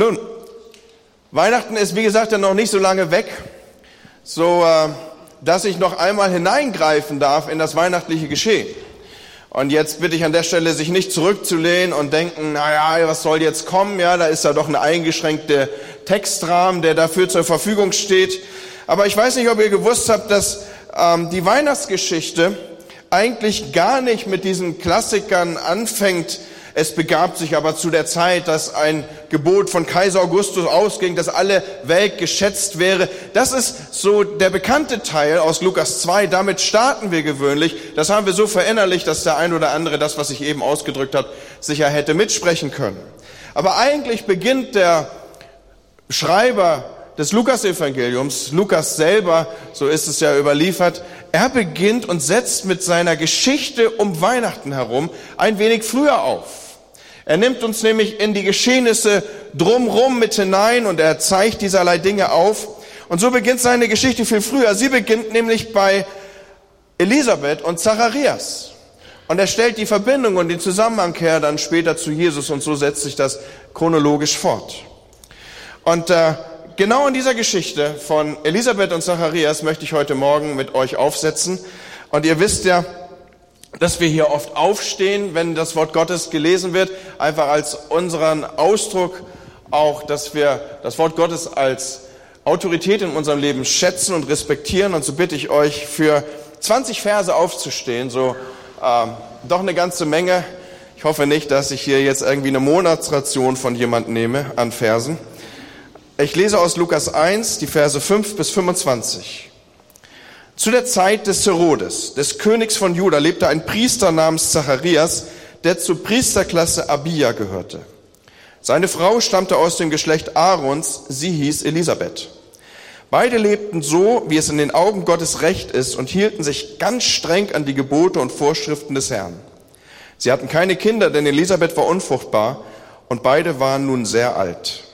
Nun, Weihnachten ist wie gesagt ja noch nicht so lange weg, so äh, dass ich noch einmal hineingreifen darf in das weihnachtliche Geschehen. Und jetzt bitte ich an der Stelle, sich nicht zurückzulehnen und denken, naja, was soll jetzt kommen? Ja, da ist ja doch ein eingeschränkter Textrahmen, der dafür zur Verfügung steht. Aber ich weiß nicht, ob ihr gewusst habt, dass ähm, die Weihnachtsgeschichte eigentlich gar nicht mit diesen Klassikern anfängt, es begab sich aber zu der Zeit, dass ein Gebot von Kaiser Augustus ausging, dass alle Welt geschätzt wäre. Das ist so der bekannte Teil aus Lukas 2. Damit starten wir gewöhnlich. Das haben wir so verinnerlicht, dass der ein oder andere das, was ich eben ausgedrückt habe, sicher hätte mitsprechen können. Aber eigentlich beginnt der Schreiber des Lukas-Evangeliums, Lukas selber, so ist es ja überliefert, er beginnt und setzt mit seiner Geschichte um Weihnachten herum ein wenig früher auf. Er nimmt uns nämlich in die Geschehnisse drumrum mit hinein und er zeigt dieserlei Dinge auf. Und so beginnt seine Geschichte viel früher. Sie beginnt nämlich bei Elisabeth und Zacharias. Und er stellt die Verbindung und den Zusammenhang her dann später zu Jesus und so setzt sich das chronologisch fort. Und äh, genau in dieser Geschichte von Elisabeth und Zacharias möchte ich heute Morgen mit euch aufsetzen. Und ihr wisst ja, dass wir hier oft aufstehen, wenn das Wort Gottes gelesen wird, einfach als unseren Ausdruck auch, dass wir das Wort Gottes als Autorität in unserem Leben schätzen und respektieren. Und so bitte ich euch, für 20 Verse aufzustehen, so ähm, doch eine ganze Menge. Ich hoffe nicht, dass ich hier jetzt irgendwie eine Monatsration von jemand nehme an Versen. Ich lese aus Lukas 1, die Verse 5 bis 25. Zu der Zeit des Herodes, des Königs von Juda, lebte ein Priester namens Zacharias, der zur Priesterklasse Abia gehörte. Seine Frau stammte aus dem Geschlecht Aarons, sie hieß Elisabeth. Beide lebten so, wie es in den Augen Gottes recht ist und hielten sich ganz streng an die Gebote und Vorschriften des Herrn. Sie hatten keine Kinder, denn Elisabeth war unfruchtbar und beide waren nun sehr alt.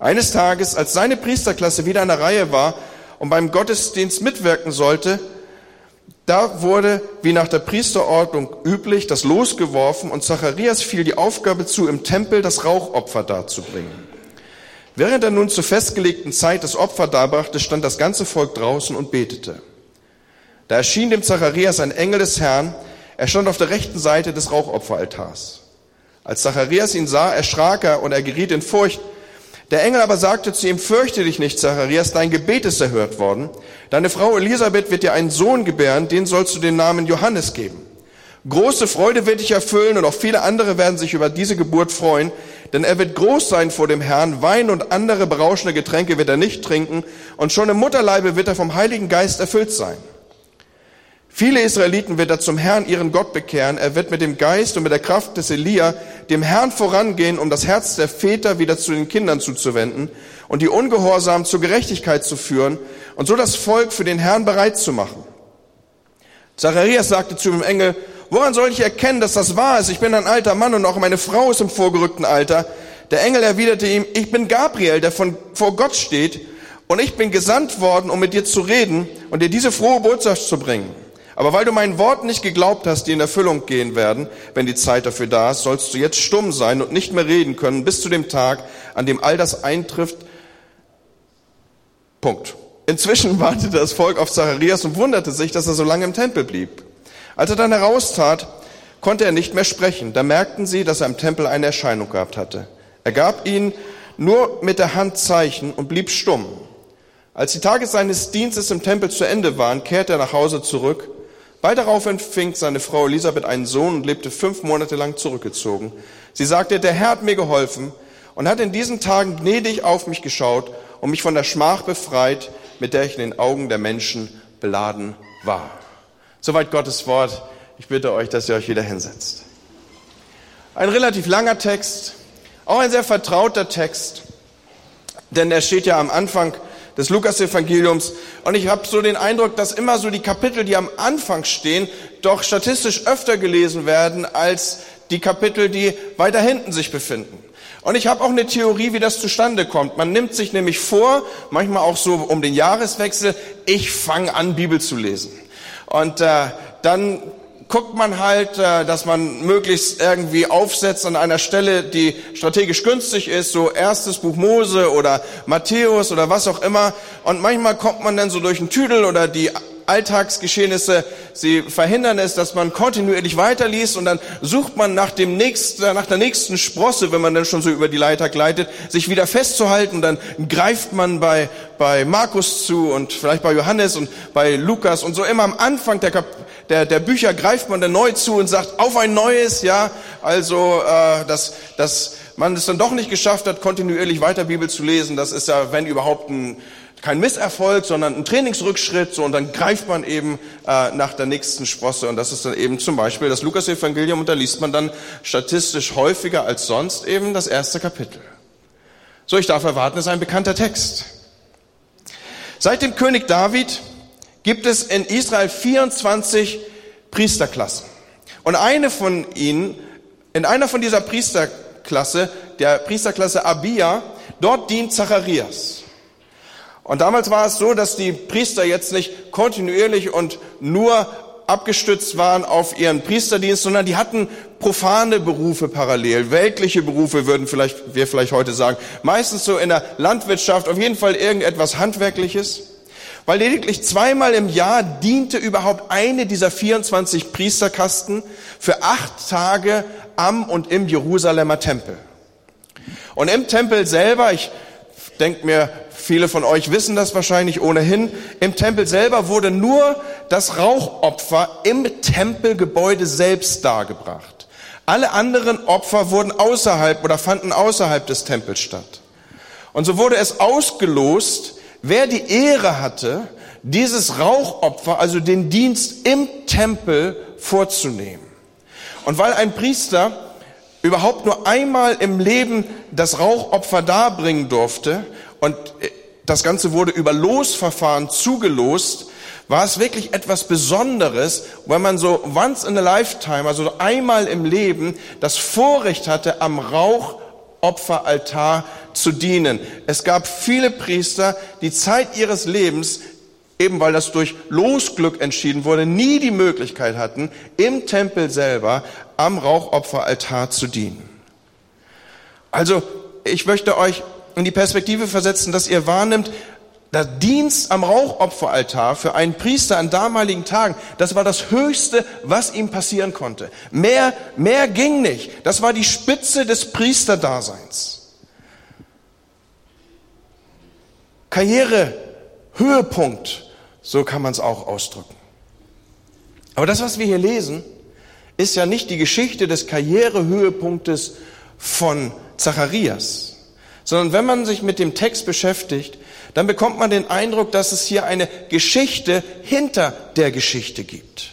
Eines Tages, als seine Priesterklasse wieder an der Reihe war und beim Gottesdienst mitwirken sollte, da wurde, wie nach der Priesterordnung üblich, das Los geworfen und Zacharias fiel die Aufgabe zu, im Tempel das Rauchopfer darzubringen. Während er nun zur festgelegten Zeit das Opfer darbrachte, stand das ganze Volk draußen und betete. Da erschien dem Zacharias ein Engel des Herrn, er stand auf der rechten Seite des Rauchopferaltars. Als Zacharias ihn sah, erschrak er und er geriet in Furcht, der Engel aber sagte zu ihm, fürchte dich nicht, Zacharias, dein Gebet ist erhört worden. Deine Frau Elisabeth wird dir einen Sohn gebären, den sollst du den Namen Johannes geben. Große Freude wird dich erfüllen und auch viele andere werden sich über diese Geburt freuen, denn er wird groß sein vor dem Herrn. Wein und andere berauschende Getränke wird er nicht trinken und schon im Mutterleibe wird er vom Heiligen Geist erfüllt sein. Viele Israeliten wird er zum Herrn, ihren Gott, bekehren. Er wird mit dem Geist und mit der Kraft des Elia dem Herrn vorangehen, um das Herz der Väter wieder zu den Kindern zuzuwenden und die Ungehorsamen zur Gerechtigkeit zu führen und so das Volk für den Herrn bereit zu machen. Zacharias sagte zu dem Engel, woran soll ich erkennen, dass das wahr ist? Ich bin ein alter Mann und auch meine Frau ist im vorgerückten Alter. Der Engel erwiderte ihm, ich bin Gabriel, der von, vor Gott steht und ich bin gesandt worden, um mit dir zu reden und dir diese frohe Botschaft zu bringen. Aber weil du meinen Worten nicht geglaubt hast, die in Erfüllung gehen werden, wenn die Zeit dafür da ist, sollst du jetzt stumm sein und nicht mehr reden können bis zu dem Tag, an dem all das eintrifft. Punkt. Inzwischen wartete das Volk auf Zacharias und wunderte sich, dass er so lange im Tempel blieb. Als er dann heraustrat, konnte er nicht mehr sprechen. Da merkten sie, dass er im Tempel eine Erscheinung gehabt hatte. Er gab ihnen nur mit der Hand Zeichen und blieb stumm. Als die Tage seines Dienstes im Tempel zu Ende waren, kehrte er nach Hause zurück Bald darauf empfing seine Frau Elisabeth einen Sohn und lebte fünf Monate lang zurückgezogen. Sie sagte, der Herr hat mir geholfen und hat in diesen Tagen gnädig auf mich geschaut und mich von der Schmach befreit, mit der ich in den Augen der Menschen beladen war. Soweit Gottes Wort. Ich bitte euch, dass ihr euch wieder hinsetzt. Ein relativ langer Text, auch ein sehr vertrauter Text, denn er steht ja am Anfang des Lukas-Evangeliums. Und ich habe so den Eindruck, dass immer so die Kapitel, die am Anfang stehen, doch statistisch öfter gelesen werden als die Kapitel, die weiter hinten sich befinden. Und ich habe auch eine Theorie, wie das zustande kommt. Man nimmt sich nämlich vor, manchmal auch so um den Jahreswechsel, ich fange an, Bibel zu lesen. Und äh, dann guckt man halt, äh, dass man möglichst irgendwie aufsetzt an einer Stelle, die strategisch günstig ist, so erstes Buch Mose oder Matthäus oder was auch immer. Und manchmal kommt man dann so durch einen Tüdel oder die Alltagsgeschehnisse, sie verhindern es, dass man kontinuierlich weiterliest und dann sucht man nach dem nächsten, nach der nächsten Sprosse, wenn man dann schon so über die Leiter gleitet, sich wieder festzuhalten. Dann greift man bei, bei Markus zu und vielleicht bei Johannes und bei Lukas und so immer am Anfang der, Kap der, der Bücher greift man dann neu zu und sagt, auf ein neues, ja, also, äh, dass, dass man es dann doch nicht geschafft hat, kontinuierlich weiter Bibel zu lesen. Das ist ja, wenn überhaupt ein, kein Misserfolg, sondern ein Trainingsrückschritt, so und dann greift man eben äh, nach der nächsten Sprosse und das ist dann eben zum Beispiel das Lukas-Evangelium und da liest man dann statistisch häufiger als sonst eben das erste Kapitel. So, ich darf erwarten, es ist ein bekannter Text. Seit dem König David gibt es in Israel 24 Priesterklassen und eine von ihnen, in einer von dieser Priesterklasse, der Priesterklasse Abia, dort dient Zacharias. Und damals war es so, dass die Priester jetzt nicht kontinuierlich und nur abgestützt waren auf ihren Priesterdienst, sondern die hatten profane Berufe parallel, weltliche Berufe würden vielleicht, wir vielleicht heute sagen, meistens so in der Landwirtschaft, auf jeden Fall irgendetwas Handwerkliches. Weil lediglich zweimal im Jahr diente überhaupt eine dieser 24 Priesterkasten für acht Tage am und im Jerusalemer Tempel. Und im Tempel selber, ich denke mir, Viele von euch wissen das wahrscheinlich ohnehin. Im Tempel selber wurde nur das Rauchopfer im Tempelgebäude selbst dargebracht. Alle anderen Opfer wurden außerhalb oder fanden außerhalb des Tempels statt. Und so wurde es ausgelost, wer die Ehre hatte, dieses Rauchopfer, also den Dienst im Tempel vorzunehmen. Und weil ein Priester überhaupt nur einmal im Leben das Rauchopfer darbringen durfte und das Ganze wurde über Losverfahren zugelost, war es wirklich etwas Besonderes, wenn man so once in a lifetime, also einmal im Leben, das Vorrecht hatte, am Rauchopferaltar zu dienen. Es gab viele Priester, die Zeit ihres Lebens, eben weil das durch Losglück entschieden wurde, nie die Möglichkeit hatten, im Tempel selber am Rauchopferaltar zu dienen. Also, ich möchte euch in die Perspektive versetzen, dass ihr wahrnimmt, der Dienst am Rauchopferaltar für einen Priester an damaligen Tagen, das war das Höchste, was ihm passieren konnte. Mehr, mehr ging nicht. Das war die Spitze des Priesterdaseins. Karriere, Höhepunkt, so kann man es auch ausdrücken. Aber das, was wir hier lesen, ist ja nicht die Geschichte des Karrierehöhepunktes von Zacharias sondern wenn man sich mit dem Text beschäftigt, dann bekommt man den Eindruck, dass es hier eine Geschichte hinter der Geschichte gibt.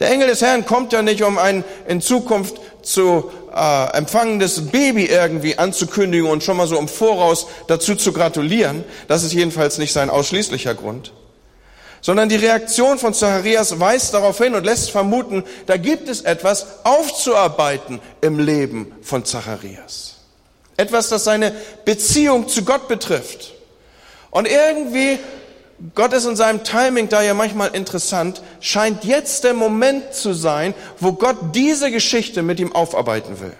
Der Engel des Herrn kommt ja nicht, um ein in Zukunft zu äh, empfangendes Baby irgendwie anzukündigen und schon mal so im Voraus dazu zu gratulieren. Das ist jedenfalls nicht sein ausschließlicher Grund. Sondern die Reaktion von Zacharias weist darauf hin und lässt vermuten, da gibt es etwas aufzuarbeiten im Leben von Zacharias. Etwas, das seine Beziehung zu Gott betrifft. Und irgendwie, Gott ist in seinem Timing da ja manchmal interessant, scheint jetzt der Moment zu sein, wo Gott diese Geschichte mit ihm aufarbeiten will.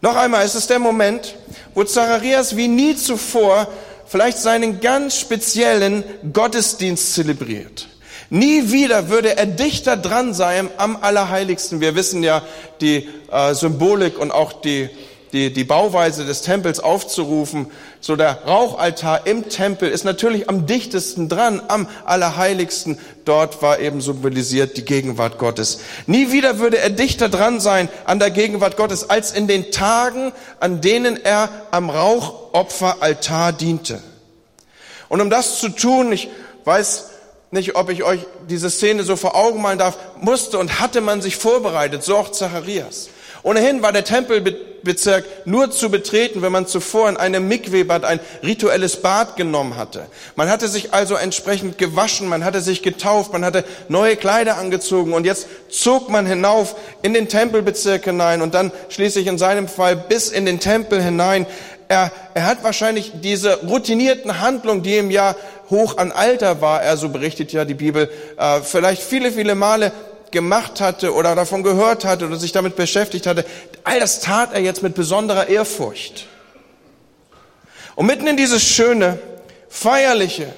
Noch einmal, es ist der Moment, wo Zacharias wie nie zuvor vielleicht seinen ganz speziellen Gottesdienst zelebriert. Nie wieder würde er dichter dran sein am Allerheiligsten. Wir wissen ja die äh, Symbolik und auch die die, die Bauweise des Tempels aufzurufen. So der Rauchaltar im Tempel ist natürlich am dichtesten dran, am Allerheiligsten. Dort war eben symbolisiert die Gegenwart Gottes. Nie wieder würde er dichter dran sein an der Gegenwart Gottes, als in den Tagen, an denen er am Rauchopferaltar diente. Und um das zu tun, ich weiß nicht, ob ich euch diese Szene so vor Augen malen darf, musste und hatte man sich vorbereitet, so auch Zacharias. Ohnehin war der Tempelbezirk nur zu betreten, wenn man zuvor in einem Mikwebad ein rituelles Bad genommen hatte. Man hatte sich also entsprechend gewaschen, man hatte sich getauft, man hatte neue Kleider angezogen und jetzt zog man hinauf in den Tempelbezirk hinein und dann schließlich in seinem Fall bis in den Tempel hinein. er, er hat wahrscheinlich diese routinierten Handlungen, die ihm ja hoch an Alter war, er so berichtet ja die Bibel, äh, vielleicht viele, viele Male gemacht hatte oder davon gehört hatte oder sich damit beschäftigt hatte. All das tat er jetzt mit besonderer Ehrfurcht. Und mitten in dieses schöne, feierliche,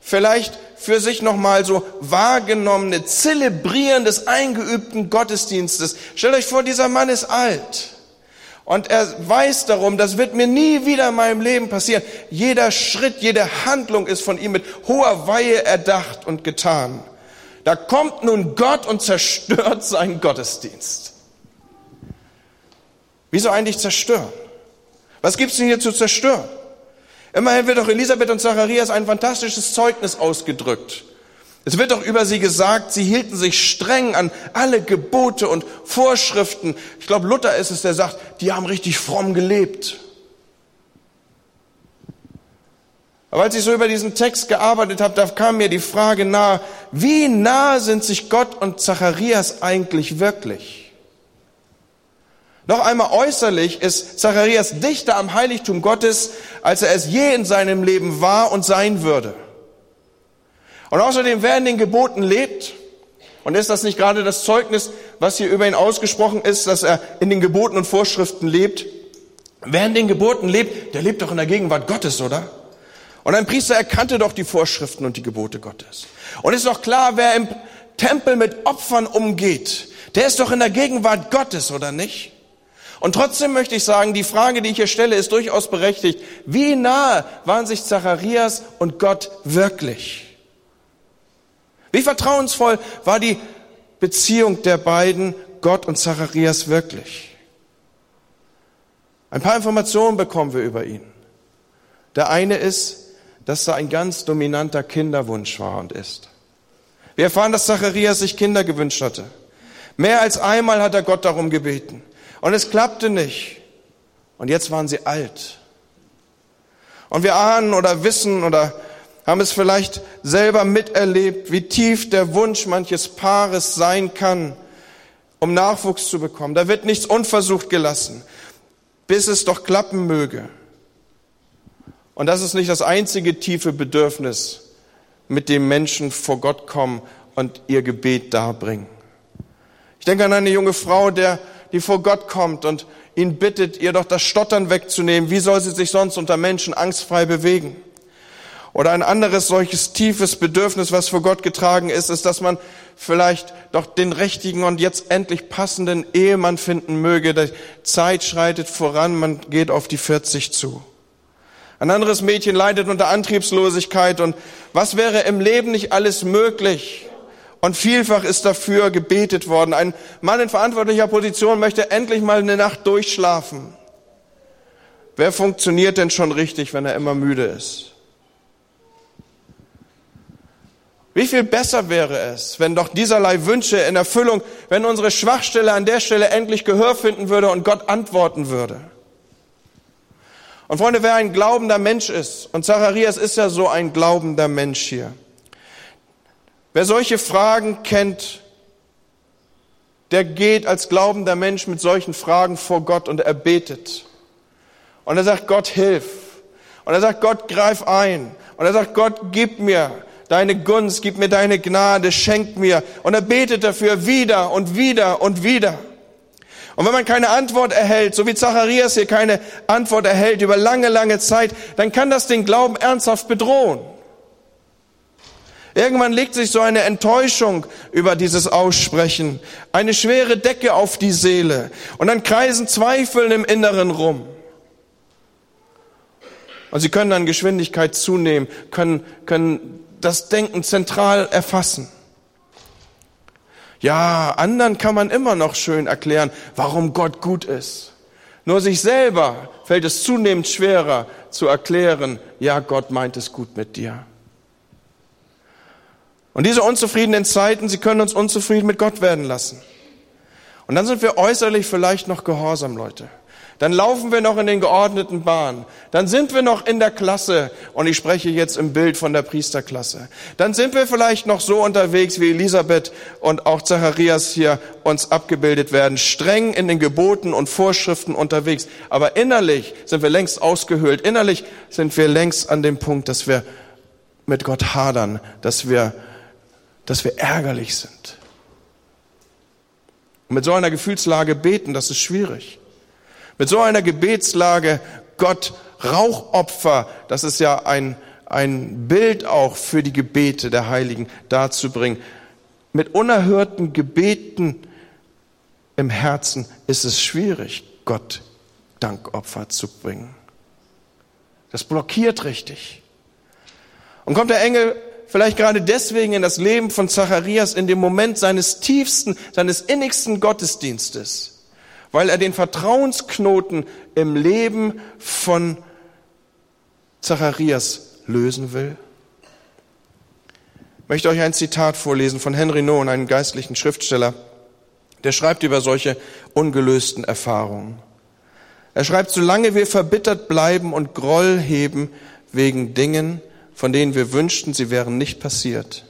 vielleicht für sich nochmal so wahrgenommene, Zelebrieren des eingeübten Gottesdienstes. Stellt euch vor, dieser Mann ist alt. Und er weiß darum, das wird mir nie wieder in meinem Leben passieren. Jeder Schritt, jede Handlung ist von ihm mit hoher Weihe erdacht und getan. Da kommt nun Gott und zerstört seinen Gottesdienst. Wieso eigentlich zerstören? Was gibt's denn hier zu zerstören? Immerhin wird doch Elisabeth und Zacharias ein fantastisches Zeugnis ausgedrückt. Es wird doch über sie gesagt, sie hielten sich streng an alle Gebote und Vorschriften. Ich glaube, Luther ist es, der sagt, die haben richtig fromm gelebt. Aber als ich so über diesen Text gearbeitet habe, da kam mir die Frage nahe, wie nah sind sich Gott und Zacharias eigentlich wirklich? Noch einmal äußerlich ist Zacharias dichter am Heiligtum Gottes, als er es je in seinem Leben war und sein würde. Und außerdem, wer in den Geboten lebt, und ist das nicht gerade das Zeugnis, was hier über ihn ausgesprochen ist, dass er in den Geboten und Vorschriften lebt? Wer in den Geboten lebt, der lebt doch in der Gegenwart Gottes, oder? Und ein Priester erkannte doch die Vorschriften und die Gebote Gottes. Und ist doch klar, wer im Tempel mit Opfern umgeht, der ist doch in der Gegenwart Gottes, oder nicht? Und trotzdem möchte ich sagen, die Frage, die ich hier stelle, ist durchaus berechtigt. Wie nahe waren sich Zacharias und Gott wirklich? Wie vertrauensvoll war die Beziehung der beiden, Gott und Zacharias wirklich? Ein paar Informationen bekommen wir über ihn. Der eine ist, dass er ein ganz dominanter Kinderwunsch war und ist. Wir erfahren, dass Zacharias sich Kinder gewünscht hatte. Mehr als einmal hat er Gott darum gebeten. Und es klappte nicht. Und jetzt waren sie alt. Und wir ahnen oder wissen oder haben es vielleicht selber miterlebt, wie tief der Wunsch manches Paares sein kann, um Nachwuchs zu bekommen. Da wird nichts unversucht gelassen, bis es doch klappen möge. Und das ist nicht das einzige tiefe Bedürfnis, mit dem Menschen vor Gott kommen und ihr Gebet darbringen. Ich denke an eine junge Frau, der die vor Gott kommt und ihn bittet, ihr doch das Stottern wegzunehmen. Wie soll sie sich sonst unter Menschen angstfrei bewegen? Oder ein anderes solches tiefes Bedürfnis, was vor Gott getragen ist, ist, dass man vielleicht doch den richtigen und jetzt endlich passenden Ehemann finden möge. Die Zeit schreitet voran, man geht auf die 40 zu. Ein anderes Mädchen leidet unter Antriebslosigkeit und was wäre im Leben nicht alles möglich, und vielfach ist dafür gebetet worden. Ein Mann in verantwortlicher Position möchte endlich mal eine Nacht durchschlafen. Wer funktioniert denn schon richtig, wenn er immer müde ist? Wie viel besser wäre es, wenn doch dieserlei Wünsche in Erfüllung, wenn unsere Schwachstelle an der Stelle endlich Gehör finden würde und Gott antworten würde. Und Freunde, wer ein glaubender Mensch ist, und Zacharias ist ja so ein glaubender Mensch hier, Wer solche Fragen kennt, der geht als glaubender Mensch mit solchen Fragen vor Gott und er betet. Und er sagt, Gott, hilf. Und er sagt, Gott, greif ein. Und er sagt, Gott, gib mir deine Gunst, gib mir deine Gnade, schenk mir. Und er betet dafür wieder und wieder und wieder. Und wenn man keine Antwort erhält, so wie Zacharias hier keine Antwort erhält über lange, lange Zeit, dann kann das den Glauben ernsthaft bedrohen. Irgendwann legt sich so eine Enttäuschung über dieses Aussprechen, eine schwere Decke auf die Seele und dann kreisen Zweifel im Inneren rum. Und sie können an Geschwindigkeit zunehmen, können, können das Denken zentral erfassen. Ja, anderen kann man immer noch schön erklären, warum Gott gut ist. Nur sich selber fällt es zunehmend schwerer zu erklären, ja, Gott meint es gut mit dir. Und diese unzufriedenen Zeiten, sie können uns unzufrieden mit Gott werden lassen. Und dann sind wir äußerlich vielleicht noch gehorsam, Leute. Dann laufen wir noch in den geordneten Bahnen. Dann sind wir noch in der Klasse. Und ich spreche jetzt im Bild von der Priesterklasse. Dann sind wir vielleicht noch so unterwegs, wie Elisabeth und auch Zacharias hier uns abgebildet werden. Streng in den Geboten und Vorschriften unterwegs. Aber innerlich sind wir längst ausgehöhlt. Innerlich sind wir längst an dem Punkt, dass wir mit Gott hadern, dass wir, dass wir ärgerlich sind. Und mit so einer Gefühlslage beten, das ist schwierig. Mit so einer Gebetslage Gott Rauchopfer, das ist ja ein, ein Bild auch für die Gebete der Heiligen darzubringen. Mit unerhörten Gebeten im Herzen ist es schwierig, Gott Dankopfer zu bringen. Das blockiert richtig. Und kommt der Engel vielleicht gerade deswegen in das Leben von Zacharias in dem Moment seines tiefsten, seines innigsten Gottesdienstes weil er den Vertrauensknoten im Leben von Zacharias lösen will? Ich möchte euch ein Zitat vorlesen von Henry Nowen, einem geistlichen Schriftsteller, der schreibt über solche ungelösten Erfahrungen. Er schreibt, solange wir verbittert bleiben und Groll heben wegen Dingen, von denen wir wünschten, sie wären nicht passiert,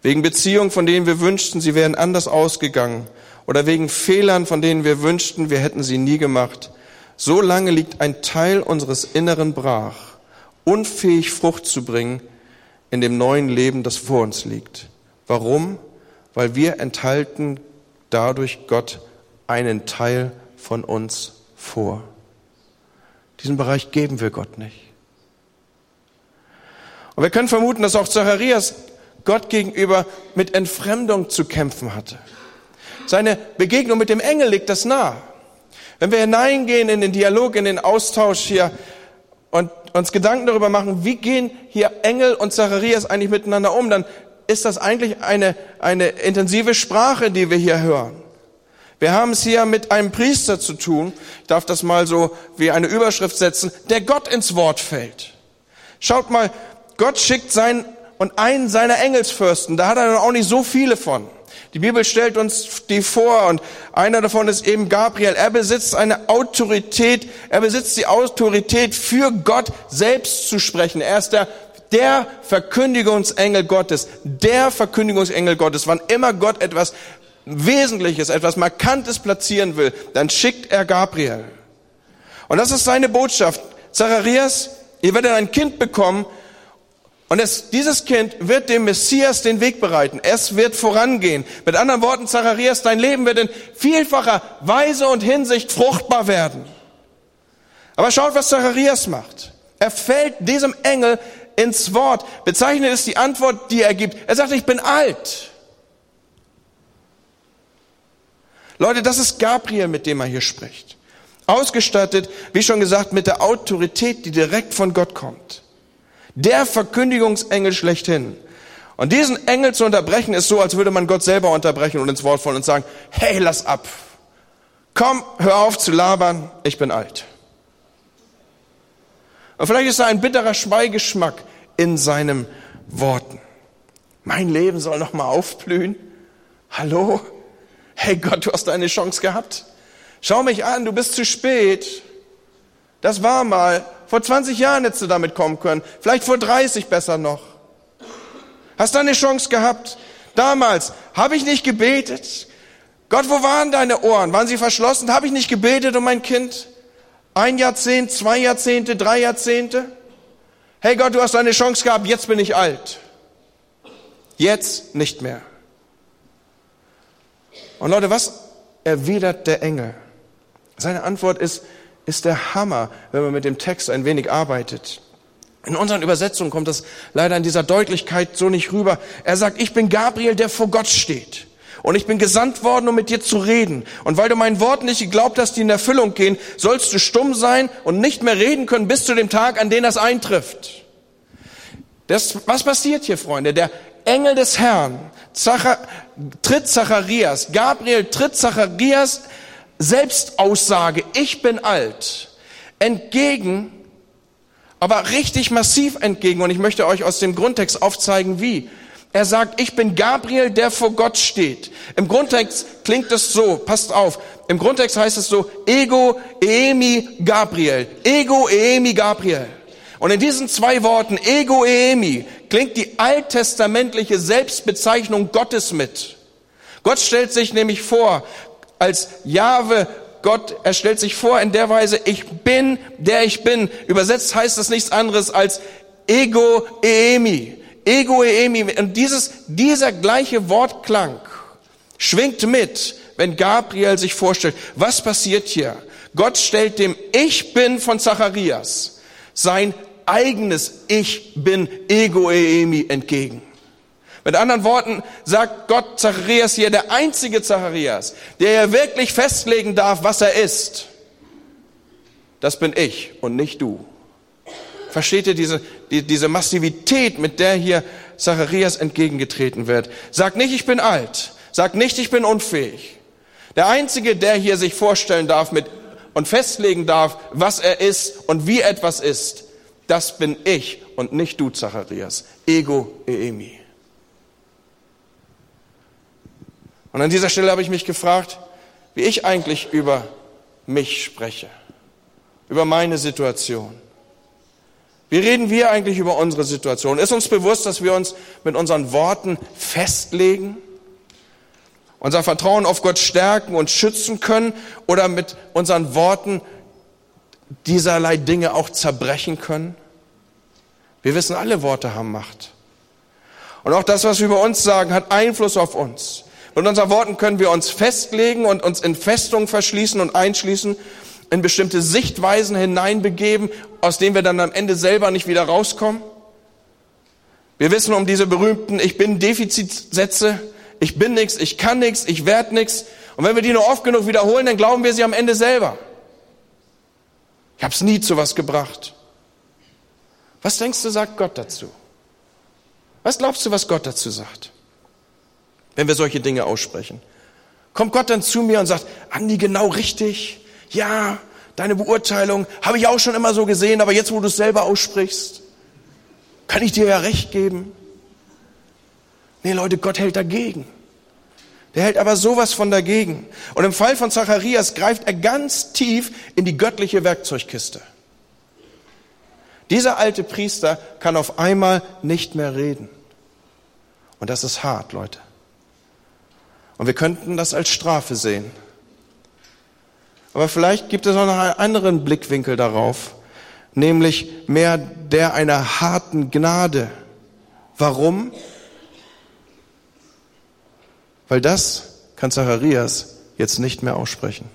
wegen Beziehungen, von denen wir wünschten, sie wären anders ausgegangen, oder wegen Fehlern, von denen wir wünschten, wir hätten sie nie gemacht. So lange liegt ein Teil unseres Inneren brach, unfähig Frucht zu bringen in dem neuen Leben, das vor uns liegt. Warum? Weil wir enthalten dadurch Gott einen Teil von uns vor. Diesen Bereich geben wir Gott nicht. Und wir können vermuten, dass auch Zacharias Gott gegenüber mit Entfremdung zu kämpfen hatte. Seine Begegnung mit dem Engel liegt das nah. Wenn wir hineingehen in den Dialog, in den Austausch hier und uns Gedanken darüber machen, wie gehen hier Engel und Zacharias eigentlich miteinander um, dann ist das eigentlich eine, eine intensive Sprache, die wir hier hören. Wir haben es hier mit einem Priester zu tun, ich darf das mal so wie eine Überschrift setzen, der Gott ins Wort fällt. Schaut mal, Gott schickt seinen und einen seiner Engelsfürsten, da hat er auch nicht so viele von. Die Bibel stellt uns die vor und einer davon ist eben Gabriel. Er besitzt eine Autorität, er besitzt die Autorität für Gott selbst zu sprechen. Er ist der, der Verkündigungsengel Gottes, der Verkündigungsengel Gottes. Wann immer Gott etwas Wesentliches, etwas Markantes platzieren will, dann schickt er Gabriel. Und das ist seine Botschaft. Zacharias, ihr werdet ein Kind bekommen, und es, dieses Kind wird dem Messias den Weg bereiten. Es wird vorangehen. Mit anderen Worten, Zacharias, dein Leben wird in vielfacher Weise und Hinsicht fruchtbar werden. Aber schaut, was Zacharias macht. Er fällt diesem Engel ins Wort. Bezeichnet ist die Antwort, die er gibt. Er sagt, ich bin alt. Leute, das ist Gabriel, mit dem er hier spricht. Ausgestattet, wie schon gesagt, mit der Autorität, die direkt von Gott kommt. Der Verkündigungsengel schlechthin. Und diesen Engel zu unterbrechen ist so, als würde man Gott selber unterbrechen und ins Wort fallen und sagen, hey, lass ab. Komm, hör auf zu labern, ich bin alt. Und vielleicht ist da ein bitterer Schweigeschmack in seinen Worten. Mein Leben soll noch mal aufblühen. Hallo? Hey Gott, du hast eine Chance gehabt. Schau mich an, du bist zu spät. Das war mal. Vor 20 Jahren hättest du damit kommen können. Vielleicht vor 30 besser noch. Hast du eine Chance gehabt? Damals habe ich nicht gebetet. Gott, wo waren deine Ohren? Waren sie verschlossen? Habe ich nicht gebetet um mein Kind? Ein Jahrzehnt, zwei Jahrzehnte, drei Jahrzehnte? Hey Gott, du hast eine Chance gehabt, jetzt bin ich alt. Jetzt nicht mehr. Und Leute, was erwidert der Engel? Seine Antwort ist, ist der Hammer, wenn man mit dem Text ein wenig arbeitet. In unseren Übersetzungen kommt das leider in dieser Deutlichkeit so nicht rüber. Er sagt, ich bin Gabriel, der vor Gott steht. Und ich bin gesandt worden, um mit dir zu reden. Und weil du meinen Worten nicht geglaubt hast, die in Erfüllung gehen, sollst du stumm sein und nicht mehr reden können bis zu dem Tag, an dem das eintrifft. Das, was passiert hier, Freunde? Der Engel des Herrn Zachar, tritt Zacharias, Gabriel tritt Zacharias Selbstaussage, ich bin alt, entgegen, aber richtig massiv entgegen. Und ich möchte euch aus dem Grundtext aufzeigen, wie. Er sagt, ich bin Gabriel, der vor Gott steht. Im Grundtext klingt es so, passt auf. Im Grundtext heißt es so, Ego, Eemi, Gabriel. Ego, Eemi, Gabriel. Und in diesen zwei Worten, Ego, Eemi, klingt die alttestamentliche Selbstbezeichnung Gottes mit. Gott stellt sich nämlich vor als Jahwe, Gott, er stellt sich vor in der Weise, ich bin, der ich bin. Übersetzt heißt das nichts anderes als Ego, Eemi. Ego eimi. Und dieses, dieser gleiche Wortklang schwingt mit, wenn Gabriel sich vorstellt, was passiert hier? Gott stellt dem Ich bin von Zacharias sein eigenes Ich bin Ego eimi entgegen. Mit anderen Worten sagt Gott Zacharias hier, der einzige Zacharias, der ja wirklich festlegen darf, was er ist. Das bin ich und nicht du. Versteht ihr diese, die, diese Massivität, mit der hier Zacharias entgegengetreten wird? Sagt nicht, ich bin alt. Sagt nicht, ich bin unfähig. Der Einzige, der hier sich vorstellen darf mit, und festlegen darf, was er ist und wie etwas ist, das bin ich und nicht du, Zacharias. Ego eemi. Und an dieser Stelle habe ich mich gefragt, wie ich eigentlich über mich spreche, über meine Situation. Wie reden wir eigentlich über unsere Situation? Ist uns bewusst, dass wir uns mit unseren Worten festlegen, unser Vertrauen auf Gott stärken und schützen können oder mit unseren Worten dieserlei Dinge auch zerbrechen können? Wir wissen, alle Worte haben Macht. Und auch das, was wir über uns sagen, hat Einfluss auf uns. Mit unseren Worten können wir uns festlegen und uns in Festungen verschließen und einschließen in bestimmte Sichtweisen hineinbegeben, aus denen wir dann am Ende selber nicht wieder rauskommen? Wir wissen um diese berühmten Ich bin Defizitsätze. Ich bin nichts, ich kann nichts, ich werde nichts. Und wenn wir die nur oft genug wiederholen, dann glauben wir sie am Ende selber. Ich habe es nie zu was gebracht. Was denkst du, sagt Gott dazu? Was glaubst du, was Gott dazu sagt, wenn wir solche Dinge aussprechen? Kommt Gott dann zu mir und sagt, Andi, genau richtig, ja, deine Beurteilung habe ich auch schon immer so gesehen, aber jetzt, wo du es selber aussprichst, kann ich dir ja recht geben. Nee, Leute, Gott hält dagegen. Der hält aber sowas von dagegen. Und im Fall von Zacharias greift er ganz tief in die göttliche Werkzeugkiste. Dieser alte Priester kann auf einmal nicht mehr reden. Und das ist hart, Leute. Und wir könnten das als Strafe sehen. Aber vielleicht gibt es auch noch einen anderen Blickwinkel darauf, nämlich mehr der einer harten Gnade. Warum? Weil das kann Zacharias jetzt nicht mehr aussprechen.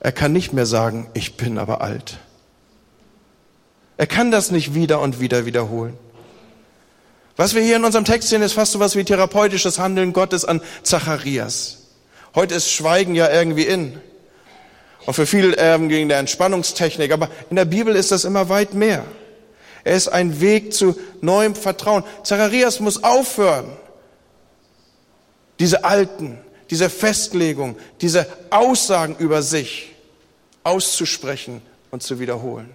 Er kann nicht mehr sagen, ich bin aber alt. Er kann das nicht wieder und wieder wiederholen. Was wir hier in unserem Text sehen, ist fast so was wie therapeutisches Handeln Gottes an Zacharias. Heute ist Schweigen ja irgendwie in. Und für viele Erben gegen der Entspannungstechnik. Aber in der Bibel ist das immer weit mehr. Er ist ein Weg zu neuem Vertrauen. Zacharias muss aufhören, diese alten, diese Festlegung, diese Aussagen über sich auszusprechen und zu wiederholen.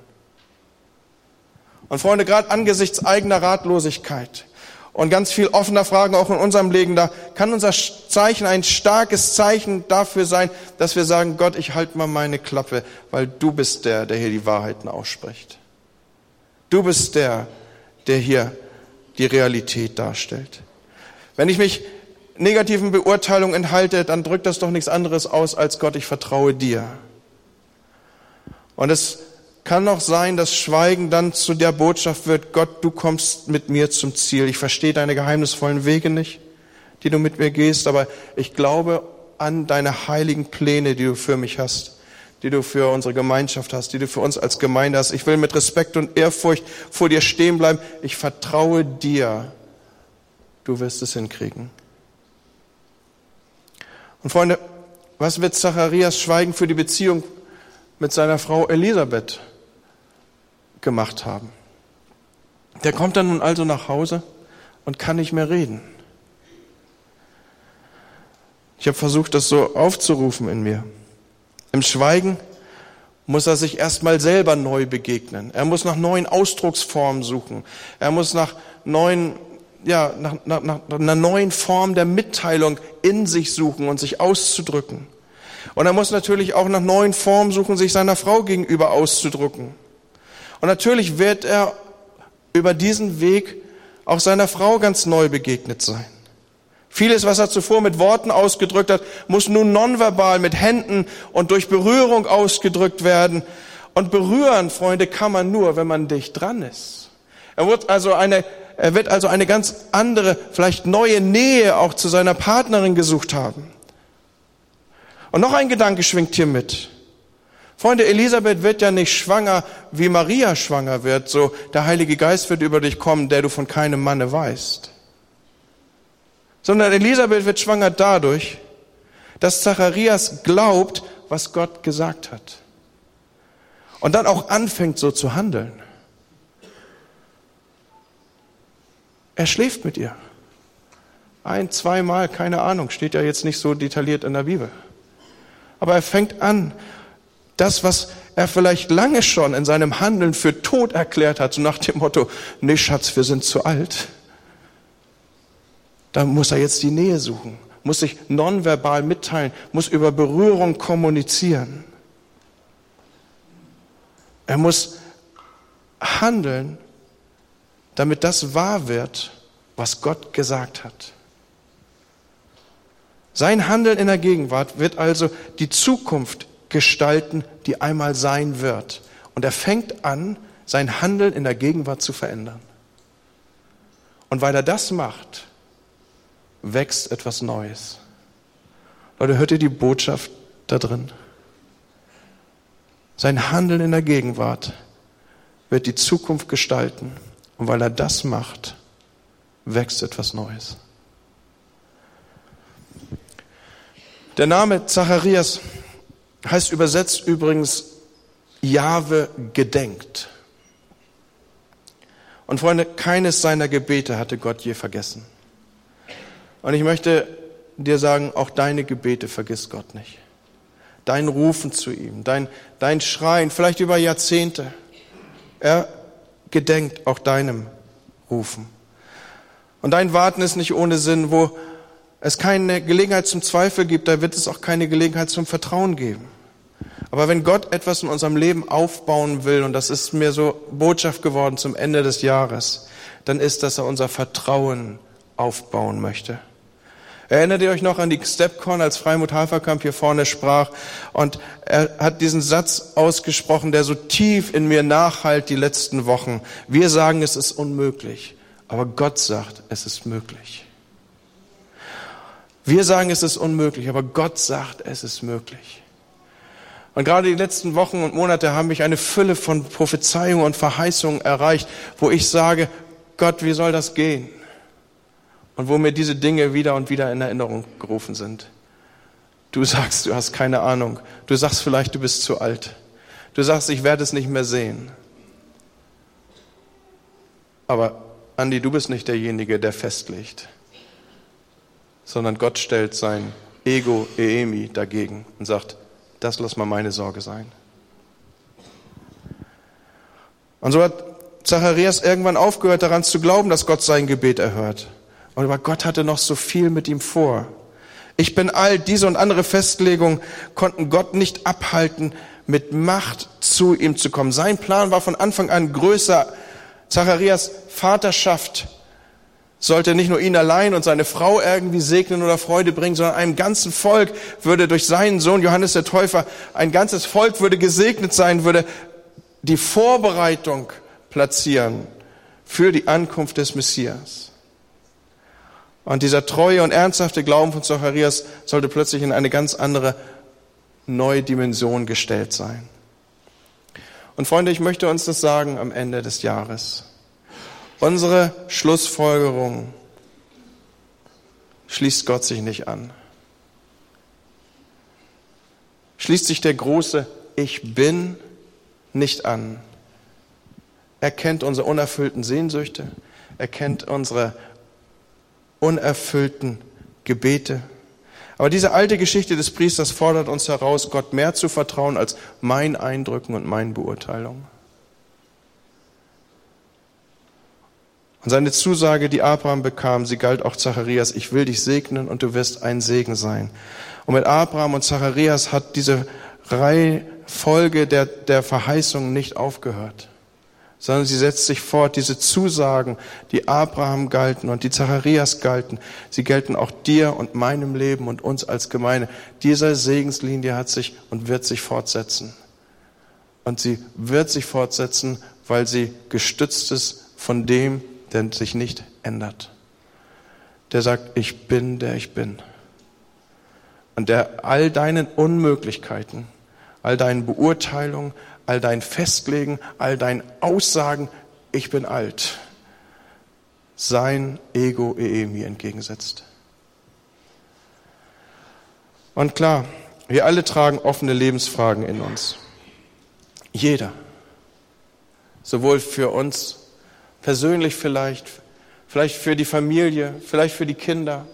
Und Freunde, gerade angesichts eigener Ratlosigkeit, und ganz viel offener Fragen auch in unserem Leben. Da kann unser Zeichen ein starkes Zeichen dafür sein, dass wir sagen, Gott, ich halte mal meine Klappe, weil du bist der, der hier die Wahrheiten ausspricht. Du bist der, der hier die Realität darstellt. Wenn ich mich negativen Beurteilungen enthalte, dann drückt das doch nichts anderes aus als Gott, ich vertraue dir. Und es kann auch sein, dass Schweigen dann zu der Botschaft wird, Gott, du kommst mit mir zum Ziel. Ich verstehe deine geheimnisvollen Wege nicht, die du mit mir gehst, aber ich glaube an deine heiligen Pläne, die du für mich hast, die du für unsere Gemeinschaft hast, die du für uns als Gemeinde hast. Ich will mit Respekt und Ehrfurcht vor dir stehen bleiben. Ich vertraue dir. Du wirst es hinkriegen. Und Freunde, was wird Zacharias Schweigen für die Beziehung mit seiner Frau Elisabeth gemacht haben. Der kommt dann nun also nach Hause und kann nicht mehr reden. Ich habe versucht, das so aufzurufen in mir. Im Schweigen muss er sich erstmal selber neu begegnen. Er muss nach neuen Ausdrucksformen suchen. Er muss nach neuen ja, nach, nach, nach einer neuen Form der Mitteilung in sich suchen und sich auszudrücken. Und er muss natürlich auch nach neuen Formen suchen, sich seiner Frau gegenüber auszudrücken. Und natürlich wird er über diesen Weg auch seiner Frau ganz neu begegnet sein. Vieles, was er zuvor mit Worten ausgedrückt hat, muss nun nonverbal mit Händen und durch Berührung ausgedrückt werden. Und berühren, Freunde, kann man nur, wenn man dicht dran ist. Er wird also eine, er wird also eine ganz andere, vielleicht neue Nähe auch zu seiner Partnerin gesucht haben. Und noch ein Gedanke schwingt hier mit. Freunde, Elisabeth wird ja nicht schwanger, wie Maria schwanger wird, so der Heilige Geist wird über dich kommen, der du von keinem Manne weißt. Sondern Elisabeth wird schwanger dadurch, dass Zacharias glaubt, was Gott gesagt hat. Und dann auch anfängt so zu handeln. Er schläft mit ihr. Ein, zweimal, keine Ahnung, steht ja jetzt nicht so detailliert in der Bibel. Aber er fängt an, das, was er vielleicht lange schon in seinem Handeln für tot erklärt hat, so nach dem Motto, nee Schatz, wir sind zu alt. Da muss er jetzt die Nähe suchen, muss sich nonverbal mitteilen, muss über Berührung kommunizieren. Er muss handeln, damit das wahr wird, was Gott gesagt hat. Sein Handeln in der Gegenwart wird also die Zukunft gestalten, die einmal sein wird. Und er fängt an, sein Handeln in der Gegenwart zu verändern. Und weil er das macht, wächst etwas Neues. Leute, hört ihr die Botschaft da drin? Sein Handeln in der Gegenwart wird die Zukunft gestalten. Und weil er das macht, wächst etwas Neues. Der Name Zacharias heißt übersetzt übrigens Jahwe gedenkt. Und Freunde, keines seiner Gebete hatte Gott je vergessen. Und ich möchte dir sagen, auch deine Gebete vergisst Gott nicht. Dein Rufen zu ihm, dein, dein Schreien, vielleicht über Jahrzehnte. Er gedenkt auch deinem Rufen. Und dein Warten ist nicht ohne Sinn, wo es keine Gelegenheit zum Zweifel gibt, da wird es auch keine Gelegenheit zum Vertrauen geben. Aber wenn Gott etwas in unserem Leben aufbauen will, und das ist mir so Botschaft geworden zum Ende des Jahres, dann ist, dass er unser Vertrauen aufbauen möchte. Erinnert ihr euch noch an die Stepcon, als Freimut Haferkamp hier vorne sprach? Und er hat diesen Satz ausgesprochen, der so tief in mir nachhalt die letzten Wochen. Wir sagen, es ist unmöglich. Aber Gott sagt, es ist möglich. Wir sagen, es ist unmöglich, aber Gott sagt, es ist möglich. Und gerade die letzten Wochen und Monate haben mich eine Fülle von Prophezeiungen und Verheißungen erreicht, wo ich sage, Gott, wie soll das gehen? Und wo mir diese Dinge wieder und wieder in Erinnerung gerufen sind. Du sagst, du hast keine Ahnung. Du sagst vielleicht, du bist zu alt. Du sagst, ich werde es nicht mehr sehen. Aber Andi, du bist nicht derjenige, der festlegt sondern Gott stellt sein Ego Eemi dagegen und sagt, das lass mal meine Sorge sein. Und so hat Zacharias irgendwann aufgehört daran zu glauben, dass Gott sein Gebet erhört. Und aber Gott hatte noch so viel mit ihm vor. Ich bin alt, diese und andere Festlegungen konnten Gott nicht abhalten, mit Macht zu ihm zu kommen. Sein Plan war von Anfang an größer. Zacharias Vaterschaft sollte nicht nur ihn allein und seine Frau irgendwie segnen oder Freude bringen, sondern einem ganzen Volk würde durch seinen Sohn Johannes der Täufer, ein ganzes Volk würde gesegnet sein, würde die Vorbereitung platzieren für die Ankunft des Messias. Und dieser treue und ernsthafte Glauben von Zacharias sollte plötzlich in eine ganz andere neue Dimension gestellt sein. Und Freunde, ich möchte uns das sagen am Ende des Jahres. Unsere Schlussfolgerung schließt Gott sich nicht an. Schließt sich der große Ich bin nicht an. Er kennt unsere unerfüllten Sehnsüchte, er kennt unsere unerfüllten Gebete. Aber diese alte Geschichte des Priesters fordert uns heraus, Gott mehr zu vertrauen als mein Eindrücken und meinen Beurteilungen. Und seine Zusage, die Abraham bekam, sie galt auch Zacharias, ich will dich segnen und du wirst ein Segen sein. Und mit Abraham und Zacharias hat diese Reihenfolge der, der Verheißungen nicht aufgehört, sondern sie setzt sich fort. Diese Zusagen, die Abraham galten und die Zacharias galten, sie gelten auch dir und meinem Leben und uns als Gemeinde. Diese Segenslinie hat sich und wird sich fortsetzen. Und sie wird sich fortsetzen, weil sie gestützt ist von dem, der sich nicht ändert. Der sagt, ich bin, der ich bin. Und der all deinen Unmöglichkeiten, all deinen Beurteilungen, all dein Festlegen, all deinen Aussagen, ich bin alt, sein Ego ee mir entgegensetzt. Und klar, wir alle tragen offene Lebensfragen in uns. Jeder. Sowohl für uns persönlich vielleicht, vielleicht für die Familie, vielleicht für die Kinder,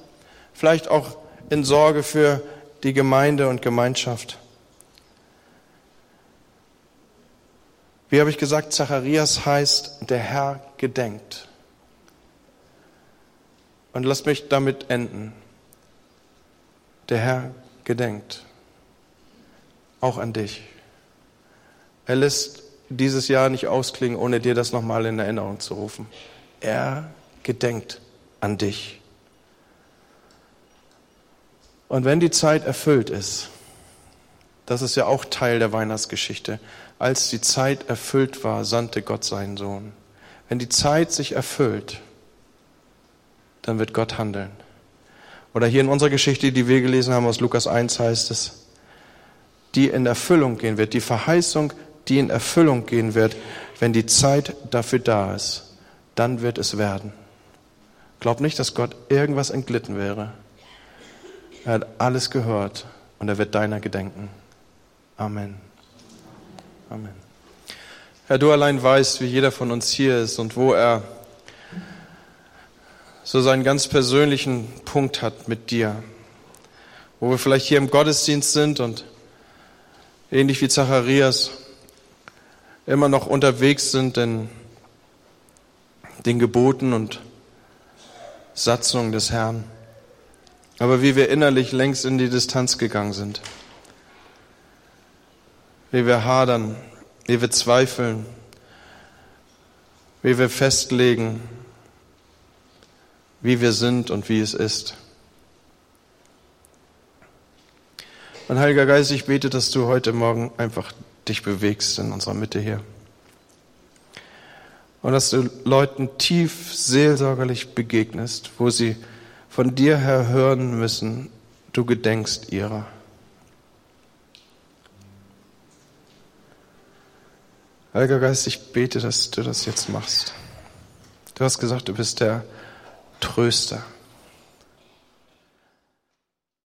vielleicht auch in Sorge für die Gemeinde und Gemeinschaft. Wie habe ich gesagt, Zacharias heißt, der Herr gedenkt. Und lass mich damit enden. Der Herr gedenkt. Auch an dich. Er lässt dieses Jahr nicht ausklingen, ohne dir das nochmal in Erinnerung zu rufen. Er gedenkt an dich. Und wenn die Zeit erfüllt ist, das ist ja auch Teil der Weihnachtsgeschichte, als die Zeit erfüllt war, sandte Gott seinen Sohn. Wenn die Zeit sich erfüllt, dann wird Gott handeln. Oder hier in unserer Geschichte, die wir gelesen haben aus Lukas 1 heißt es, die in Erfüllung gehen wird, die Verheißung die in Erfüllung gehen wird, wenn die Zeit dafür da ist. Dann wird es werden. Glaub nicht, dass Gott irgendwas entglitten wäre. Er hat alles gehört und er wird deiner gedenken. Amen. Amen. Herr, du allein weißt, wie jeder von uns hier ist und wo er so seinen ganz persönlichen Punkt hat mit dir. Wo wir vielleicht hier im Gottesdienst sind und ähnlich wie Zacharias immer noch unterwegs sind in den Geboten und Satzungen des Herrn, aber wie wir innerlich längst in die Distanz gegangen sind, wie wir hadern, wie wir zweifeln, wie wir festlegen, wie wir sind und wie es ist. Und Heiliger Geist, ich bete, dass du heute Morgen einfach dich bewegst in unserer Mitte hier. Und dass du Leuten tief seelsorgerlich begegnest, wo sie von dir her hören müssen, du gedenkst ihrer. Heiliger Geist, ich bete, dass du das jetzt machst. Du hast gesagt, du bist der Tröster.